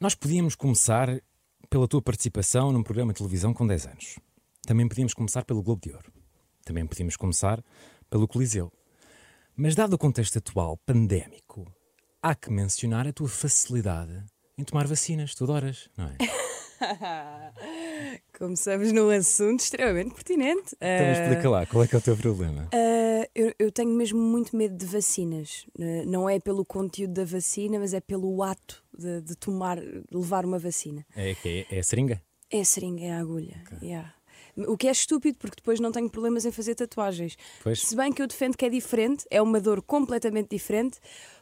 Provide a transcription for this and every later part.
Nós podíamos começar pela tua participação num programa de televisão com 10 anos. Também podíamos começar pelo Globo de Ouro. Também podíamos começar pelo Coliseu. Mas, dado o contexto atual pandémico, há que mencionar a tua facilidade em tomar vacinas. Tu adoras, não é? Começamos num assunto extremamente pertinente. Então explica lá, qual é que é o teu problema? Uh, eu, eu, tenho mesmo muito medo de vacinas. Uh, não é pelo conteúdo da vacina, mas é pelo ato de, de tomar, de levar uma vacina. É, é, é a seringa? É a seringa, é a agulha. Okay. Yeah. O que é estúpido, porque depois não tenho problemas em fazer tatuagens. Pois. Se bem que eu defendo que é diferente, é uma dor completamente diferente.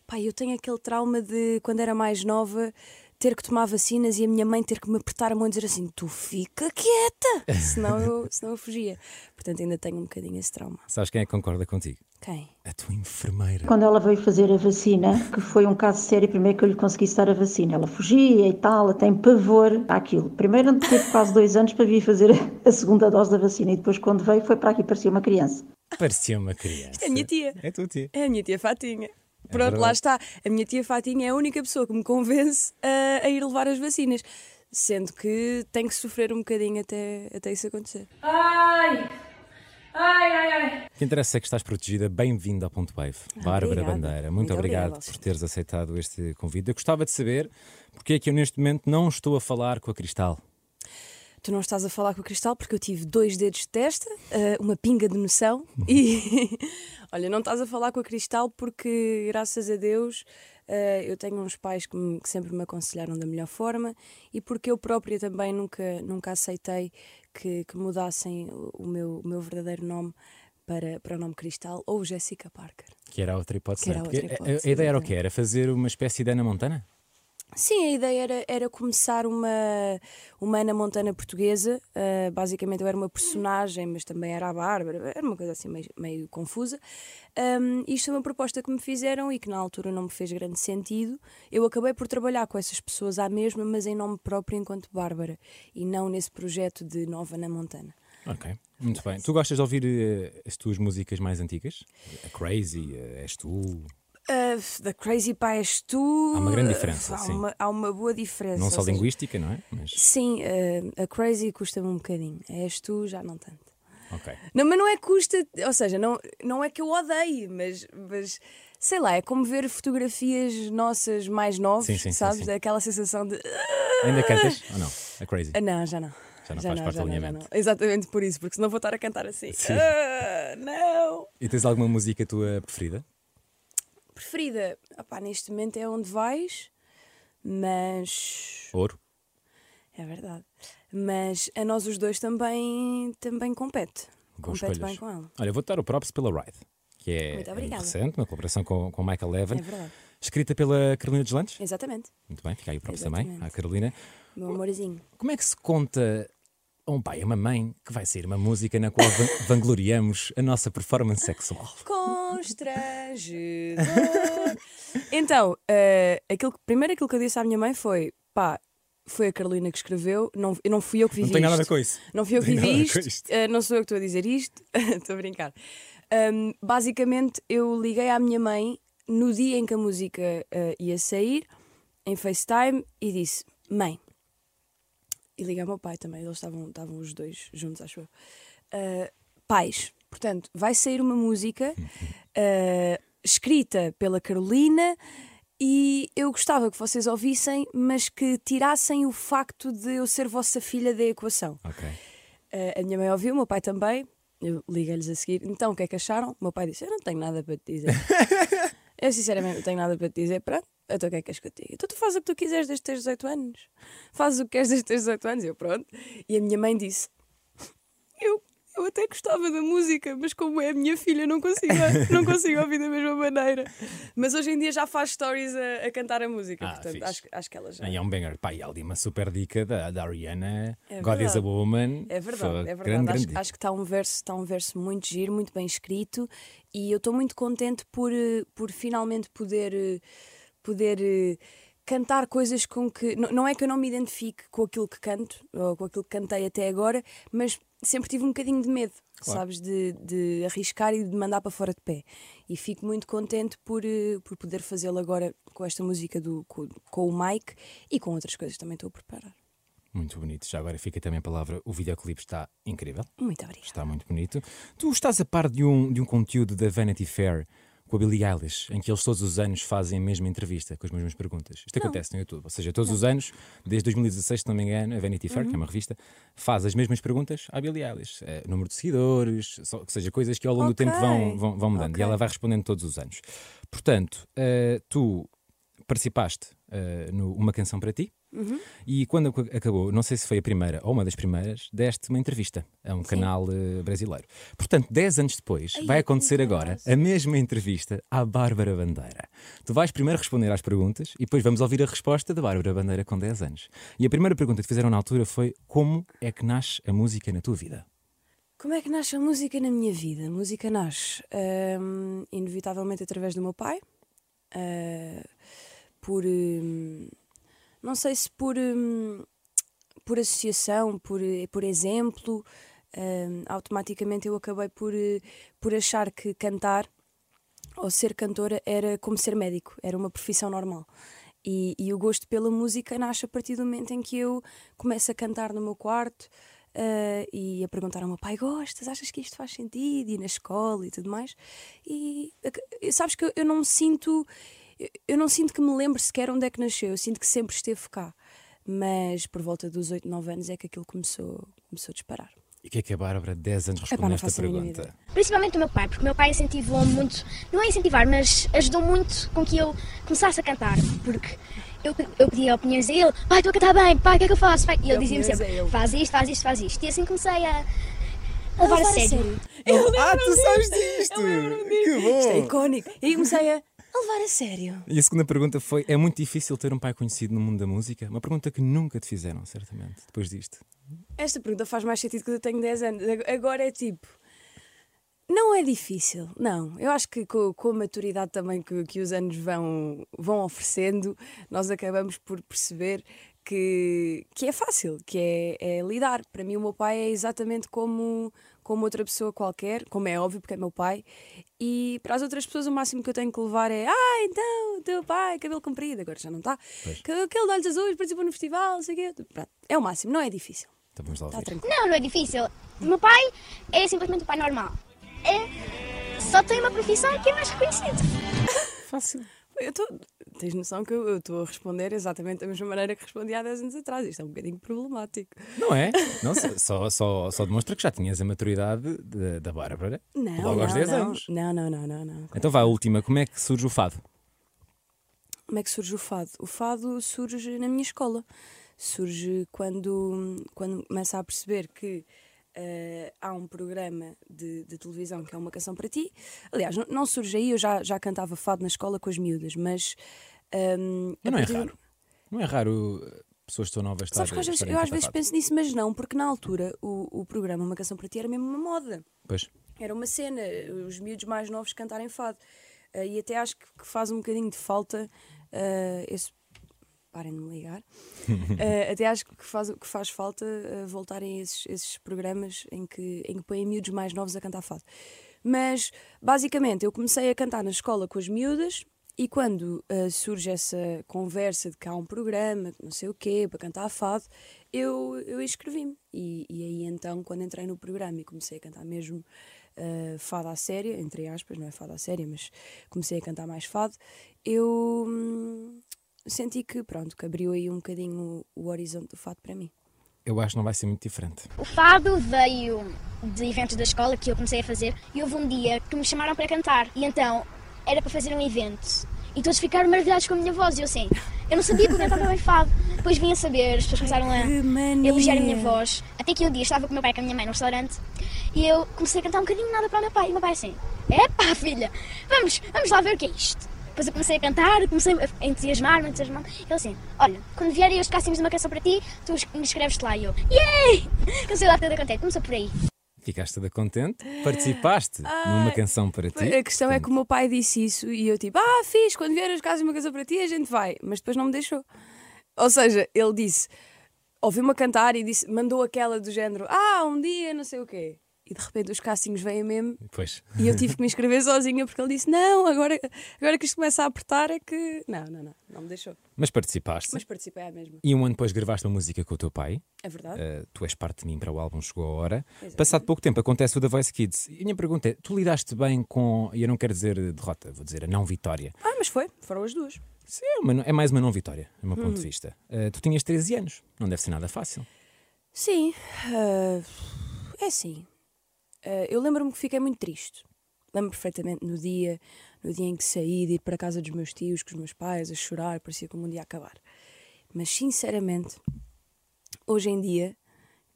Pai, eu tenho aquele trauma de quando era mais nova ter que tomar vacinas e a minha mãe ter que me apertar a mão e dizer assim: tu fica quieta, senão eu, senão eu fugia. Portanto, ainda tenho um bocadinho esse trauma. Sabes quem é que concorda contigo? Quem? A tua enfermeira. Quando ela veio fazer a vacina, que foi um caso sério, primeiro que eu lhe consegui dar a vacina, ela fugia e tal, ela tem pavor àquilo. Primeiro teve quase dois anos para vir fazer a segunda dose da vacina e depois, quando veio, foi para aqui, parecia uma criança. Parecia uma criança. É a minha tia. É a tua tia. É a minha tia Fatinha. É Pronto, verdade. lá está. A minha tia Fatinha é a única pessoa que me convence a, a ir levar as vacinas. Sendo que tem que sofrer um bocadinho até, até isso acontecer. Ai! Ai, ai, ai. O que interessa é que estás protegida. Bem-vinda ao Ponto Wave. Bárbara Bandeira, muito, muito obrigado por teres aceitado este convite. Eu gostava de saber porque é que eu neste momento não estou a falar com a Cristal. Tu não estás a falar com a Cristal porque eu tive dois dedos de testa, eh, uma pinga de noção e. Olha, não estás a falar com a Cristal porque, graças a Deus, eh, eu tenho uns pais que, me, que sempre me aconselharam da melhor forma e porque eu própria também nunca, nunca aceitei que, que mudassem o meu, o meu verdadeiro nome para, para o nome Cristal ou Jessica Parker. Que era outra hipótese. Era outra hipótese a, a, ideia era o quê? Era fazer uma espécie de Ana Montana? Sim, a ideia era, era começar uma, uma Ana Montana portuguesa. Uh, basicamente eu era uma personagem, mas também era a Bárbara, era uma coisa assim meio, meio confusa. Um, isto é uma proposta que me fizeram e que na altura não me fez grande sentido. Eu acabei por trabalhar com essas pessoas à mesma, mas em nome próprio enquanto Bárbara e não nesse projeto de Nova Ana Montana. Ok, muito bem. Tu gostas de ouvir uh, as tuas músicas mais antigas? A Crazy, uh, És Tu? Uh, da Crazy Pie és tu. Há uma grande diferença. Há, sim. Uma, há uma boa diferença. Não só seja, linguística, não é? Mas... Sim, uh, a Crazy custa-me um bocadinho. És tu, já não tanto. Ok. Não, mas não é custa, ou seja, não, não é que eu odeie, mas, mas sei lá, é como ver fotografias nossas mais novas, sim, sim, sabes? Sim. Aquela sensação de. Ainda cantas ou não? A Crazy? Uh, não, já não. Já não já faz não, parte do alinhamento. Não, Exatamente por isso, porque senão vou estar a cantar assim. Uh, não! E tens alguma música tua preferida? Preferida, opá, neste momento é onde vais, mas. Ouro. É verdade. Mas a nós os dois também, também compete. Boas compete escolhas. bem com ela. Olha, vou dar o props pela Ride, que é recente, uma colaboração com, com Michael Levin. É verdade. Escrita pela Carolina Deslantes? Exatamente. Muito bem, fica aí o props também, à Carolina. Meu amorzinho. Como é que se conta a um pai e uma mãe que vai ser uma música na qual vangloriamos a nossa performance sexual. Constrangedor. então, uh, aquilo, primeiro aquilo que eu disse à minha mãe foi: pá, foi a Carolina que escreveu, não, não fui eu que vivi Não tenho nada a ver com isso. Não fui eu que vivi isto, isto. Uh, não sou eu que estou a dizer isto, estou a brincar. Um, basicamente, eu liguei à minha mãe no dia em que a música uh, ia sair, em FaceTime, e disse: Mãe, e liguei ao meu pai também, eles estavam, estavam os dois juntos, acho eu. Uh, pais, portanto, vai sair uma música uh, escrita pela Carolina e eu gostava que vocês ouvissem, mas que tirassem o facto de eu ser vossa filha da equação. Okay. Uh, a minha mãe ouviu, o meu pai também. Eu liguei-lhes a seguir. Então, o que é que acharam? O meu pai disse: Eu não tenho nada para te dizer. eu, sinceramente, não tenho nada para te dizer. Pronto, então o que é que queres que eu diga? Então tu fazes o que tu quiseres desde teus 18 anos. Fazes o que queres desde teus 18 anos. E eu, pronto. E a minha mãe disse: Eu, eu até gostava da música, mas como é a minha filha, não consigo, não consigo ouvir da mesma maneira. Mas hoje em dia já faz stories a, a cantar a música, ah, portanto acho, acho, que ela já. E é um banger. Pá, e ali uma super dica da, da Ariana, é God is a Woman. É verdade, é verdade. Grande, acho, grande acho, que está um, verso, está um verso muito giro, muito bem escrito e eu estou muito contente por, por finalmente poder poder uh, cantar coisas com que. Não, é que eu não me identifique com aquilo que canto, ou com aquilo que cantei até agora, mas sempre tive um bocadinho de medo, Claro. sabes? De, de arriscar e de mandar para fora de pé. E fico muito contente por, eh, por poder fazê-lo agora com esta música do, com, com o Mike e com outras coisas também estou a preparar. Muito bonito. Já agora fica também a palavra. O videoclipe está incrível. Muito obrigada. Está muito bonito. Tu estás a par de um, de um conteúdo da Vanity Fair com a Billie Eilish, em que eles todos os anos fazem a mesma entrevista com as mesmas perguntas. Isto acontece no YouTube. Ou seja, todos os anos, desde 2016, se não me engano, a Vanity Fair, que é uma revista, faz as mesmas perguntas à Billie Eilish. Eh, número de seguidores, só, que seja, coisas que ao longo do Ok. tempo vão, vão, vão mudando. Ok. E ela vai respondendo todos os anos. Portanto, eh, tu participaste eh, no Uma Canção para Ti. Uhum. E quando ac- acabou, não sei se foi a primeira ou uma das primeiras, deste uma entrevista a um canal eh, brasileiro. Portanto, 10 anos depois, Ai, vai eu acontecer agora a mesma entrevista à Bárbara Bandeira. Tu vais primeiro responder às perguntas e depois vamos ouvir a resposta da Bárbara Bandeira com 10 anos. E a primeira pergunta que fizeram na altura foi: Como é que nasce a música na tua vida? Como é que nasce a música na minha vida? A música nasce hum, inevitavelmente através do meu pai, ah, por hum, não sei se por, hum, por associação, por, por exemplo, hum, automaticamente eu acabei por, eh, por achar que cantar ou ser cantora era como ser médico, era uma profissão normal. E, e o gosto pela música nasce a partir do momento em que eu começo a cantar no meu quarto ah, e a perguntar ao meu pai: Gostas? Achas que isto faz sentido? E na escola e tudo mais. E sabes que eu, eu não me sinto. Eu- Eu não sinto que me lembre sequer onde é que nasceu, eu sinto que sempre esteve cá. Mas por volta dos 8, 9 anos é que aquilo começou, começou a disparar. E o que é que a Bárbara, 10 anos, responde a esta pergunta? Principalmente o meu pai, porque o meu pai incentivou-me muito, não é incentivar, mas ajudou muito com que eu começasse a cantar, porque eu, eu pedia opiniões a ele, pai, estou a cantar bem, pai, o que é que eu faço? Pai? E ele dizia-me sempre, faz isto, faz isto, faz isto. E assim comecei a, a levar a sério. ah, tu sabes disto! Que Isto é bom! icónico. E aí comecei a, a levar a sério. E a segunda pergunta foi: É muito difícil ter um pai conhecido no mundo da música? Uma pergunta que nunca te fizeram, certamente, depois disto. Esta pergunta faz mais sentido quando eu tenho 10 anos. Ag- Agora é tipo. Não é difícil, não. Eu acho que com, com a maturidade também que, que os anos vão, vão oferecendo, nós acabamos por perceber que, que é fácil, que é, é lidar. Para mim, o meu pai é exatamente como, como outra pessoa qualquer, como é óbvio, porque é meu pai. E para as outras pessoas, o máximo que eu tenho que levar é: Ah, então, o teu pai, cabelo comprido, agora já não está. Aquele de olhos azuis participou no festival, não sei o quê. Pronto, é o máximo, não é difícil. Então vamos lá Está ouvir. tranquilo. Não, não é difícil. O meu pai é simplesmente um pai normal. É, só tem uma profissão que é mais reconhecida. Fácil. Eu tô, tens noção que eu estou a responder exatamente da mesma maneira que respondi há 10 anos atrás. Isto é um bocadinho problemático. Não é? Não, só, só, só demonstra que já tinhas a maturidade da- da Bárbara Não, logo aos não, 10 não. anos. Não, não, não, não, não. Então vá, a última. Como é que surge o fado? Como é que surge o fado? O fado surge na minha escola. Surge quando, quando começa a perceber que eh, há um programa de, de televisão que é uma canção para ti. Aliás, não, não surge aí, eu já, já cantava fado na escola com as miúdas, mas. ehm, Mas a não é partir do- raro. Não é raro uh, pessoas que estão novas Sabes que às vezes, estarem eu às vezes fado. penso nisso, mas não, porque na altura o, o programa Uma Canção para Ti era mesmo uma moda. Pois. Era uma cena, os miúdos mais novos cantarem fado. Eh, e até acho que, que faz um bocadinho de falta eh, esse. Parem de me ligar. Eh, até acho que faz, que faz falta eh, voltarem esses, esses programas em que, em que põem miúdos mais novos a cantar fado. Mas, basicamente, eu comecei a cantar na escola com as miúdas e quando eh, surge essa conversa de que há um programa, que não sei o quê, para cantar fado, eu, eu inscrevi-me. E, e aí então, quando entrei no programa e comecei a cantar mesmo eh, fado à séria, entre aspas, não é fado à séria, mas comecei a cantar mais fado, eu hum, senti que, pronto, que abriu aí um bocadinho o, o horizonte do fado para mim. Eu acho que não vai ser muito diferente. O fado veio de eventos da escola que eu comecei a fazer e houve um dia que me chamaram para cantar. E então era para fazer um evento. E todos ficaram maravilhados com a minha voz. E eu assim, eu não sabia que eu cantava bem fado. Depois vim a saber, as pessoas começaram a elogiar a minha voz. Até que um dia estava com o meu pai e com a minha mãe no restaurante e eu comecei a cantar um bocadinho nada para o meu pai. E o meu pai assim, epá filha, vamos, vamos lá ver o que é isto. Depois eu comecei a cantar, comecei a entusiasmar-me, a entusiasmar-me. Ele assim, olha, quando vierem os castings de uma canção para ti, tu escreves-te lá. E eu, yay! Comecei lá toda contente, começou por aí. Ficaste toda contente, participaste numa canção para ti. A questão é que portanto, o meu pai disse isso e eu tipo, ah, fiz, quando vier as casas uma canção para ti, a gente vai. Mas depois não me deixou. Ou seja, ele disse, ouviu-me a cantar e disse, mandou aquela do género, ah, um dia, não sei o quê. E de repente os castings vêm mesmo Pois. e eu tive que me inscrever sozinha porque ele disse, não, agora, agora que isto começa a apertar é que. Não, não, não, não me deixou. Mas participaste. Mas participei à mesma. E um ano depois gravaste uma música com o teu pai. É verdade? Uh, tu és parte de mim para o álbum Chegou a Hora. Exatamente. Passado pouco tempo acontece o The Voice Kids. E a minha pergunta é: tu lidaste bem com. E eu não quero dizer derrota, vou dizer a não vitória. Ah, mas foi, foram as duas. Sim, é, é mais uma não vitória, do meu ponto Hum. de vista. Uh, tu tinhas 13 anos, não deve ser nada fácil. Sim, ah, é assim. Ah, eu lembro-me que fiquei muito triste. Lembro perfeitamente no dia, no dia em que saí de ir para a casa dos meus tios, com os meus pais, a chorar, parecia que o mundo ia acabar. Mas sinceramente, hoje em dia,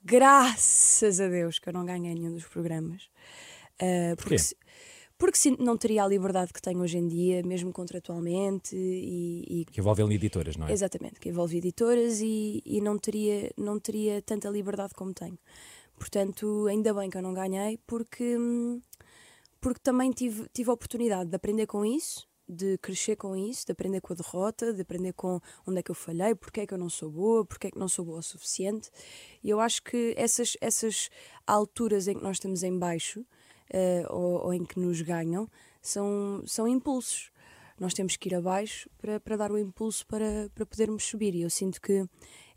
graças a Deus que eu não ganhei nenhum dos programas. Porquê? porque, se- porque sim, não teria a liberdade que tenho hoje em dia, mesmo contratualmente, e, e Que envolve editoras, não é? Exatamente, que envolve editoras e, e não, teria, não teria tanta liberdade como tenho. Portanto, ainda bem que eu não ganhei, porque, hum, porque também tive, tive a oportunidade de aprender com isso, de crescer com isso, de aprender com a derrota, de aprender com onde é que eu falhei, porque é que eu não sou boa, porque é que não sou boa o suficiente. E eu acho que essas, essas alturas em que nós estamos em baixo eh, ou, ou em que nos ganham são, são impulsos. Nós temos que ir abaixo para, para dar o impulso para, para podermos subir. E eu sinto que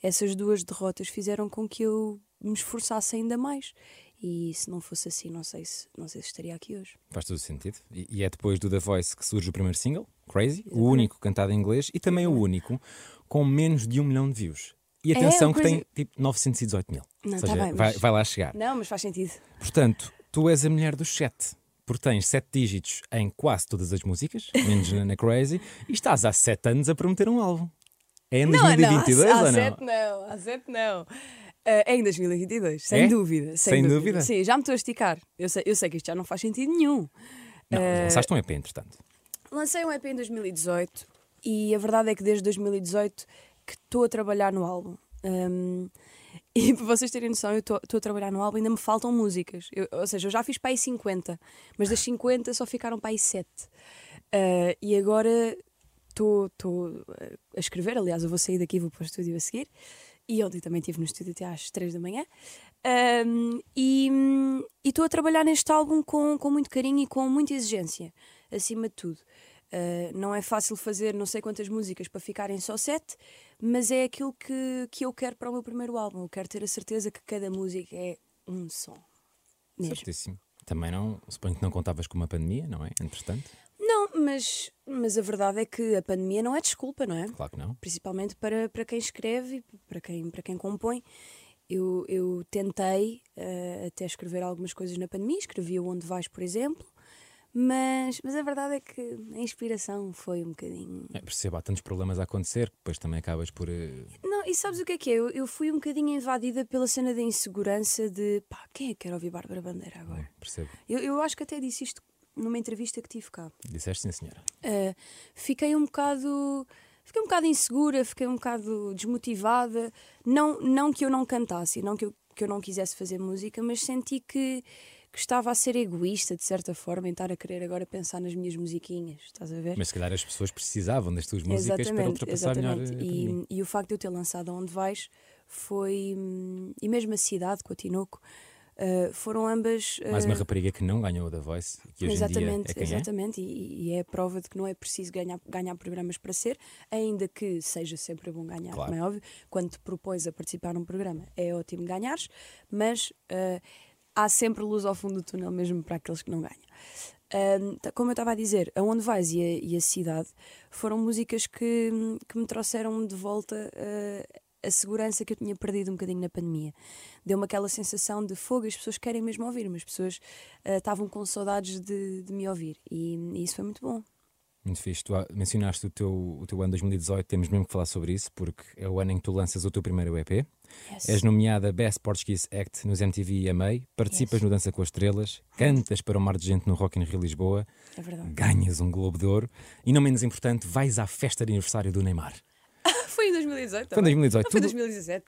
essas duas derrotas fizeram com que eu me esforçasse ainda mais. E se não fosse assim, não sei se, não sei se estaria aqui hoje. Faz todo o sentido. E, e é depois do The Voice que surge o primeiro single, Crazy, o único cantado em inglês e também o único com menos de um milhão de views. E É, atenção o que Crazy- tem tipo 918 mil. Não, Ou tá seja, bem, vai, mas- vai lá chegar. Não, mas faz sentido. Portanto, tu és a mulher dos sete. Porque tens sete dígitos em quase todas as músicas, menos na, Crazy, e estás há sete anos a prometer um álbum. É em 2022 não, há, ou há não? sete não, há sete não. Ah, é em 2022, sem É? dúvida. Sem dúvida? Sim, já me estou a esticar. Eu sei, eu sei que isto já não faz sentido nenhum. Não, Eh, lançaste um EP, entretanto. Lancei um EP em 2018 e a verdade é que desde 2018 que estou a trabalhar no álbum. Um, e para vocês terem noção, eu estou a trabalhar no álbum e ainda me faltam músicas. Eu- ou seja, eu já fiz para aí 50, mas das 50 só ficaram para aí 7. Uh, e agora estou estou a escrever, aliás, eu vou sair daqui e vou para o estúdio a seguir. E ontem também estive no estúdio até às 3 da manhã. Um, e estou a trabalhar neste álbum com, com muito carinho e com muita exigência, acima de tudo. Uh, não é fácil fazer não sei quantas músicas para ficarem só sete, mas é aquilo que, que eu quero para o meu primeiro álbum. Eu quero ter a certeza que cada música é um som. Mesmo. Certíssimo. Também não, suponho que não contavas com uma pandemia, não é? Entretanto, Não, mas, mas a verdade é que a pandemia não é desculpa, não é? claro que não. principalmente para, para quem escreve e para quem, para quem compõe. Eu, eu tentei eh, até escrever algumas coisas na pandemia, escrevi o Onde Vais, por exemplo, mas, mas a verdade é que a inspiração foi um bocadinho. É, percebo, há tantos problemas a acontecer que depois também acabas por. eh, Não, e sabes o que é que é? Eu, eu fui um bocadinho invadida pela cena da insegurança de pá, quem é que quer ouvir Bárbara Bandeira agora? Percebo. Eu, eu acho que até disse isto numa entrevista que tive cá. Disseste sim, senhora. Uh, fiquei um bocado fiquei um bocado insegura, fiquei um bocado desmotivada. Não, não que eu não cantasse, não que eu, que eu não quisesse fazer música, mas senti que, que estava a ser egoísta, de certa forma, em estar a querer agora pensar nas minhas musiquinhas. Estás a ver? Mas se calhar as pessoas precisavam das tuas músicas para ultrapassar melhor. exatamente. a pandemia. E, e o facto de eu ter lançado Onde Vais foi. hum, E mesmo a cidade, com a Tinoco, uh, foram ambas. Mais uh, uma rapariga que não ganhou o The Voice, que hoje exatamente, em dia é quem exatamente. E, e é a prova de que não é preciso ganhar, ganhar programas para ser, ainda que seja sempre bom ganhar, Claro. como é óbvio. Quando te propões a participar num programa, é ótimo ganhares, mas eh, há sempre luz ao fundo do túnel, mesmo para aqueles que não ganham. Como eu estava a dizer, Aonde Vais e a, e a Cidade foram músicas que, que me trouxeram de volta eh, a segurança que eu tinha perdido um bocadinho na pandemia. Deu-me aquela sensação de fogo, as pessoas querem mesmo ouvir-me, as pessoas eh, estavam com saudades de, de me ouvir e, e isso foi muito bom. Muito fixe. Tu ah, mencionaste o teu, o teu ano 2018, temos mesmo que falar sobre isso, porque é o ano em que tu lanças o teu primeiro EP. Yes. És nomeada Best Portuguese Act nos MTV EMA, participas Yes. no Dança com as Estrelas, cantas para um mar de gente no Rock in Rio Lisboa, É ganhas um Globo de Ouro e, não menos importante, vais à festa de aniversário do Neymar. Foi em 2018 Foi em também. 2018. Não foi Tudo- 2017.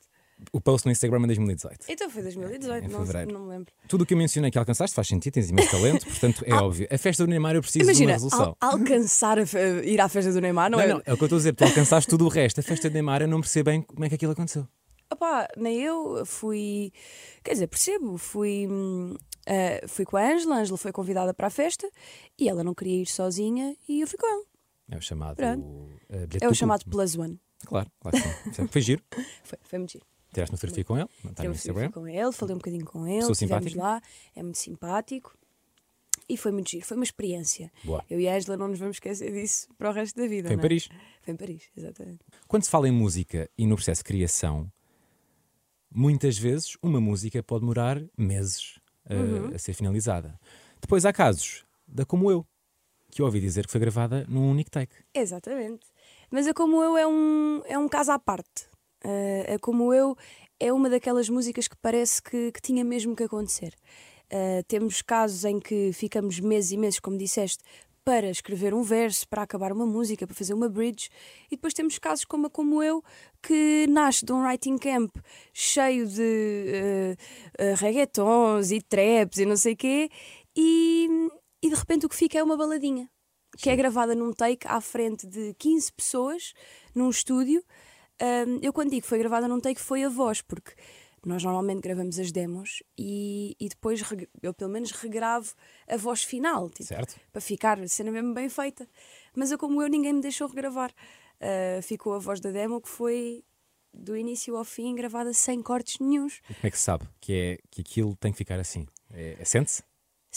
o post no Instagram em 2018. Então foi 2018, Em não, fevereiro. não me lembro. Tudo o que eu mencionei que alcançaste faz sentido, tens imenso talento, portanto é óbvio. A festa do Neymar eu preciso Imagina, de uma resolução. al- alcançar a ir à festa do Neymar não, Não, é. não, é o que eu estou a dizer, tu alcançaste tudo o resto. A festa do Neymar eu não percebo bem como é que aquilo aconteceu. Opá, nem eu fui. Quer dizer, percebo, fui. eh, fui com a Ângela, a Ângela foi convidada para a festa e ela não queria ir sozinha e eu fui com ela. É o chamado. Uh, É o chamado Plus One. Claro, claro que sim. Foi giro. Foi, foi muito giro. Tiraste uma fotografia com ele, está no Instagram. fui com ele, falei um bocadinho com ele, estivemos simpática? lá, é muito simpático e foi muito giro, foi uma experiência. Boa. Eu e a Ângela não nos vamos esquecer disso para o resto da vida. Foi em não é? Paris. Foi em Paris, exatamente. Quando se fala em música e no processo de criação, muitas vezes uma música pode demorar meses uh, Uhum. a ser finalizada. Depois há casos, da como eu, que eu ouvi dizer que foi gravada num único take. Exatamente. Mas a Como Eu é um, é um caso à parte. Uh, a Como Eu é uma daquelas músicas que parece que, que tinha mesmo que acontecer. Uh, temos casos em que ficamos meses e meses, como disseste, para escrever um verso, para acabar uma música, para fazer uma bridge. E depois temos casos como a Como Eu, que nasce de um writing camp cheio de uh, uh, reggaetons e traps e não sei o quê, e, e de repente o que fica é uma baladinha que é gravada num take à frente de 15 pessoas num estúdio. Um, eu quando digo que foi gravada num take foi a voz, porque nós normalmente gravamos as demos e, e depois eu pelo menos regravo a voz final, tipo, para ficar a cena mesmo bem feita. Mas eu como eu ninguém me deixou regravar. Uh, ficou a voz da demo que foi do início ao fim gravada sem cortes nenhuns. E como é que se sabe que, é, que aquilo tem que ficar assim? É, é sente-se?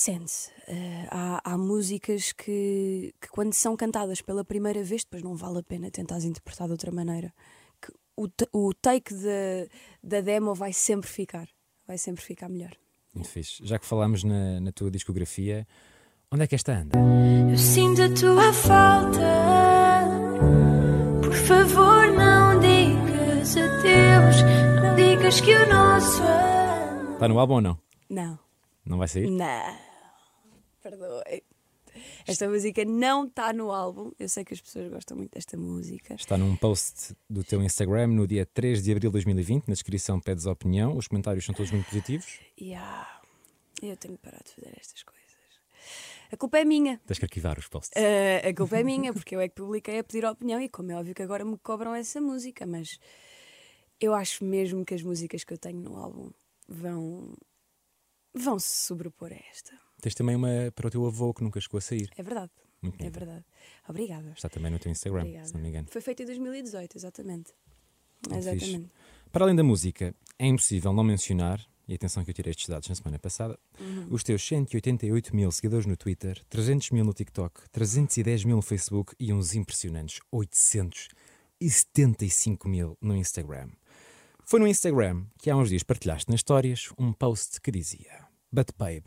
Sente-se. Eh, há, há músicas que, que, quando são cantadas pela primeira vez, depois não vale a pena tentares interpretar de outra maneira. Que o, o take da, da demo vai sempre ficar. Vai sempre ficar melhor. Muito fixe. Já que falámos na, na tua discografia, onde é que esta anda? Eu sinto a tua falta. Por favor, não digas adeus. Não digas que o nosso amor. Está no álbum ou não? Não. Não vai sair? Não. Perdoe. Esta música não está no álbum. Eu sei que as pessoas gostam muito desta música. Está num post do teu Instagram no dia 3 de abril de 2020. Na descrição pedes a opinião. Os comentários são todos muito positivos. E ah, eu tenho que parar de fazer estas coisas. A culpa é minha. Tens que arquivar os posts. Uh, a culpa é minha, porque eu é que publiquei a pedir opinião e como é óbvio que agora me cobram essa música, mas eu acho mesmo que as músicas que eu tenho no álbum vão vão se sobrepor a esta. Tens também uma para o teu avô que nunca chegou a sair. É verdade. Muito É verdade. Obrigada. Está também no teu Instagram, Obrigada. se não me engano. Foi feito em 2018, exatamente. Muito exatamente. Para além da música, é impossível não mencionar, e atenção que eu tirei estes dados na semana passada, Uhum. os teus 188 mil seguidores no Twitter, 300 mil no TikTok, 310 mil no Facebook e uns impressionantes 875 mil no Instagram. Foi no Instagram que há uns dias partilhaste nas histórias um post que dizia But babe,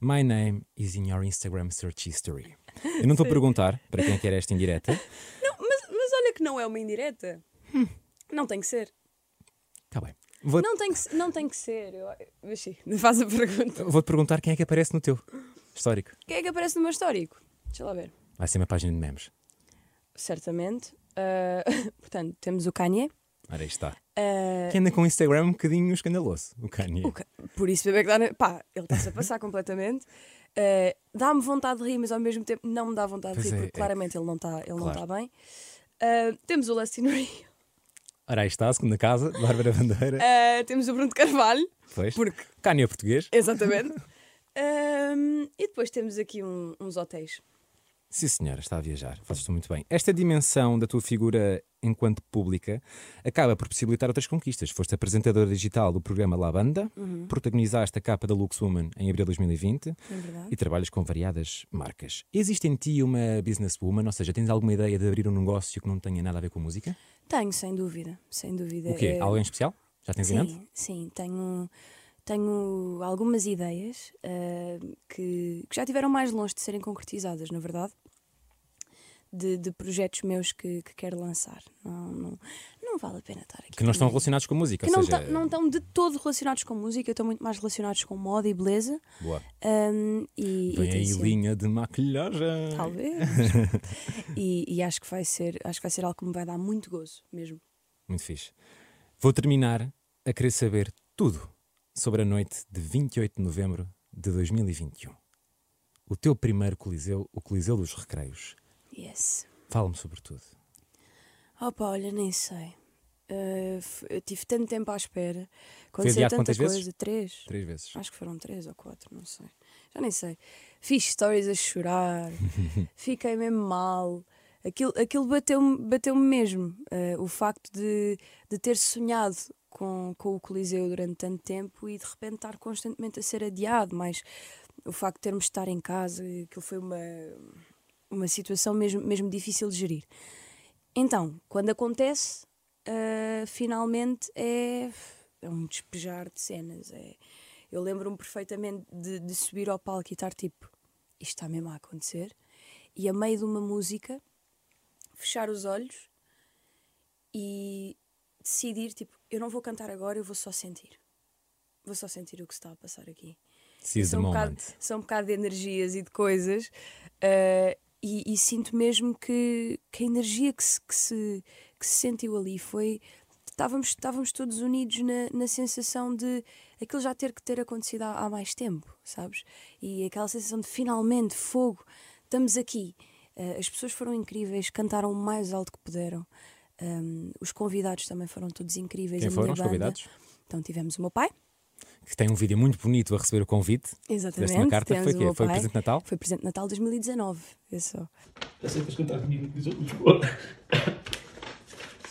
my name is in your Instagram search history. Eu não estou a perguntar para quem é que era esta indireta. Não, mas, mas olha que não é uma indireta. Não tem que ser. Está bem. Vou- Não tem que, não tem que ser. Eu, mas sim, faz a pergunta. Vou-te perguntar quem é que aparece no teu histórico. Quem é que aparece no meu histórico? Deixa lá ver. Vai ser uma página de memes. Certamente. Ah, portanto, temos o Kanye. Ora, aí está. Ah, Que anda com o Instagram um bocadinho escandaloso, o Kanye. o Ka- por isso, bebê que dá. na- Pá, ele está-se a passar completamente. Ah, Dá-me vontade de rir, mas ao mesmo tempo não me dá vontade Pois de rir, é, porque é. claramente ele não está Claro. está bem. Ah, temos o Lustin Rio. Ora, aí está, a segunda casa, Bárbara Bandeira. Ah, temos o Bruno Carvalho. Pois. Porque, Kanye é português. exatamente. E depois temos aqui um- uns hotéis. Sim, senhora, está a viajar. Fazes tu muito bem. Esta dimensão da tua figura enquanto pública acaba por possibilitar outras conquistas. Foste apresentadora digital do programa La Banda, protagonizaste a capa da Lux Woman em abril de 2020 É e trabalhas com variadas marcas. Existe em ti uma businesswoman, ou seja, tens alguma ideia de abrir um negócio que não tenha nada a ver com música? Tenho, sem dúvida. Sem dúvida. O quê? É- Alguém especial? Já tens em mente? Sim, sim, tenho, tenho algumas ideias ah, que, que já tiveram mais longe de serem concretizadas, na verdade, de, de projetos meus que, que quero lançar. Não, não, não vale a pena estar aqui. Que não estão relacionados com música, Que não, seja... não estão de todo relacionados com música, estão muito mais relacionados com moda e beleza. Boa. ahm, e, e Vem tem aí linha de maquilhagem. Talvez. e, e acho, que vai ser, acho que vai ser algo que me vai dar muito gozo mesmo. Muito fixe. Vou terminar a querer saber tudo sobre a noite de 28 de novembro de 2021. O teu primeiro Coliseu, o Coliseu dos Recreios. Yes. Fala-me sobre tudo. Opa, olha, nem sei. Uh, eu tive tanto tempo à espera. Aconteceu tanta quantas coisa. vezes? Três. Três vezes. Acho que foram três ou quatro, não sei. Já nem sei. Fiz stories a chorar, fiquei mesmo mal. Aquilo, aquilo bateu-me bateu mesmo. eh, o facto de, de ter sonhado com, com o Coliseu durante tanto tempo e de repente estar constantemente a ser adiado, mas o facto de termos de estar em casa, aquilo foi uma, uma situação mesmo, mesmo difícil de gerir. Então, quando acontece, eh, finalmente é, é um despejar de cenas. É, eu lembro-me perfeitamente de, de subir ao palco e estar tipo, isto está mesmo a acontecer, e a meio de uma música, fechar os olhos e decidir, tipo, eu não vou cantar agora, eu vou só sentir. Vou só sentir o que está a passar aqui. São um, bocado, são um bocado de energias e de coisas. eh, e, e sinto mesmo que, que a energia que se, que, se, que se sentiu ali foi. Estávamos, estávamos todos unidos na, na sensação de aquilo já ter que ter acontecido há, há mais tempo, sabes? E aquela sensação de finalmente fogo, estamos aqui. Eh, as pessoas foram incríveis, cantaram o mais alto que puderam. Um, os convidados também foram todos incríveis. Quem foram os banda. convidados? Então tivemos o meu pai, Que tem um vídeo muito bonito a receber o convite. exatamente. Deste uma carta. Foi o quê? Foi presente de Natal? Foi presente de Natal 2019. É só. Aceitas cantar comigo no Coliseu de Lisboa?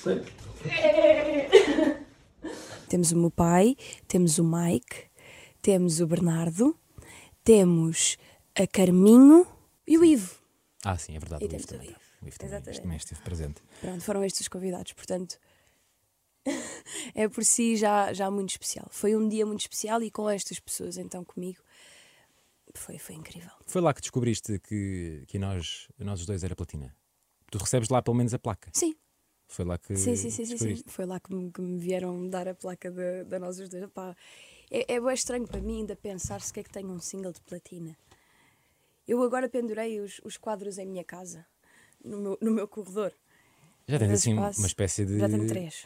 Sei. Temos o meu pai, temos o Mike, temos o Bernardo, temos a Carminho e o Ivo. Ah, sim, é verdade. E o Ivo o também. O Ivo também, Exatamente. este também esteve presente. Pronto, foram estes os convidados, portanto. é por si já, já muito especial. Foi um dia muito especial e com estas pessoas, então comigo, foi, foi incrível. Foi lá que descobriste que, que nós, nós os dois era platina. Tu recebes lá pelo menos a placa. Sim, Foi lá que sim, sim, sim, sim. Foi lá que me, que me vieram dar a placa da, nós os dois. É, é bem estranho para mim ainda pensar se que é que tenho um single de platina. Eu agora pendurei os, os quadros em minha casa, no meu, no meu corredor. Já tens assim espaço. uma espécie de,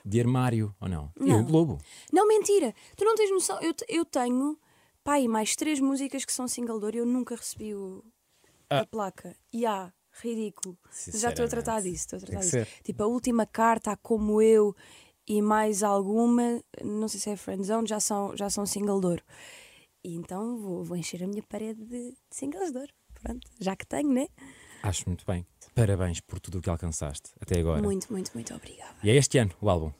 de armário, ou não? E Não. o Globo? Não, mentira! Tu não tens noção. Eu, eu tenho, pai, mais três músicas que são single door e eu nunca recebi o- Ah. a placa. E há, ridículo. Já estou a tratar disso. Estou a tratar disso. Tipo, a última carta, a como eu e mais alguma, não sei se é Friendzone, já são, já são single door. E então vou, vou encher a minha parede de, de singles door. Pronto, já que tenho, né? Acho muito bem. Parabéns por tudo o que alcançaste até agora. Muito, muito, muito obrigada. E é este ano o álbum.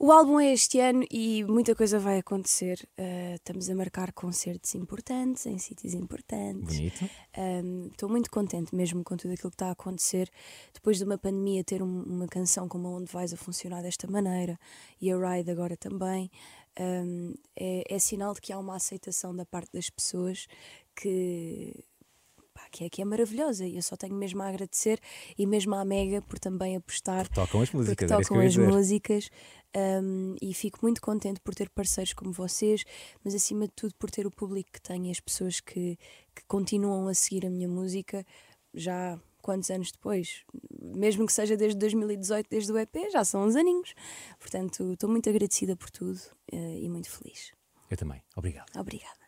O álbum é este ano e muita coisa vai acontecer. Uh, estamos a marcar concertos importantes em sítios importantes. Bonito. Um, Estou muito contente mesmo com tudo aquilo que está a acontecer. Depois de uma pandemia, ter um- uma canção como a Onde Vais a funcionar desta maneira e a Ride agora também um, é, é sinal de que há uma aceitação da parte das pessoas que. Pá, Que é, que é maravilhosa e eu só tenho mesmo a agradecer e mesmo à Mega por também apostar Tocam as porque músicas, tocam as músicas um, e fico muito contente por ter parceiros como vocês, mas acima de tudo por ter o público que tenho e as pessoas que, que continuam a seguir a minha música já quantos anos depois, mesmo que seja desde 2018, desde o EP, já são uns aninhos. Portanto, estou muito agradecida por tudo eh, e muito feliz. Eu também. Obrigado. Obrigada.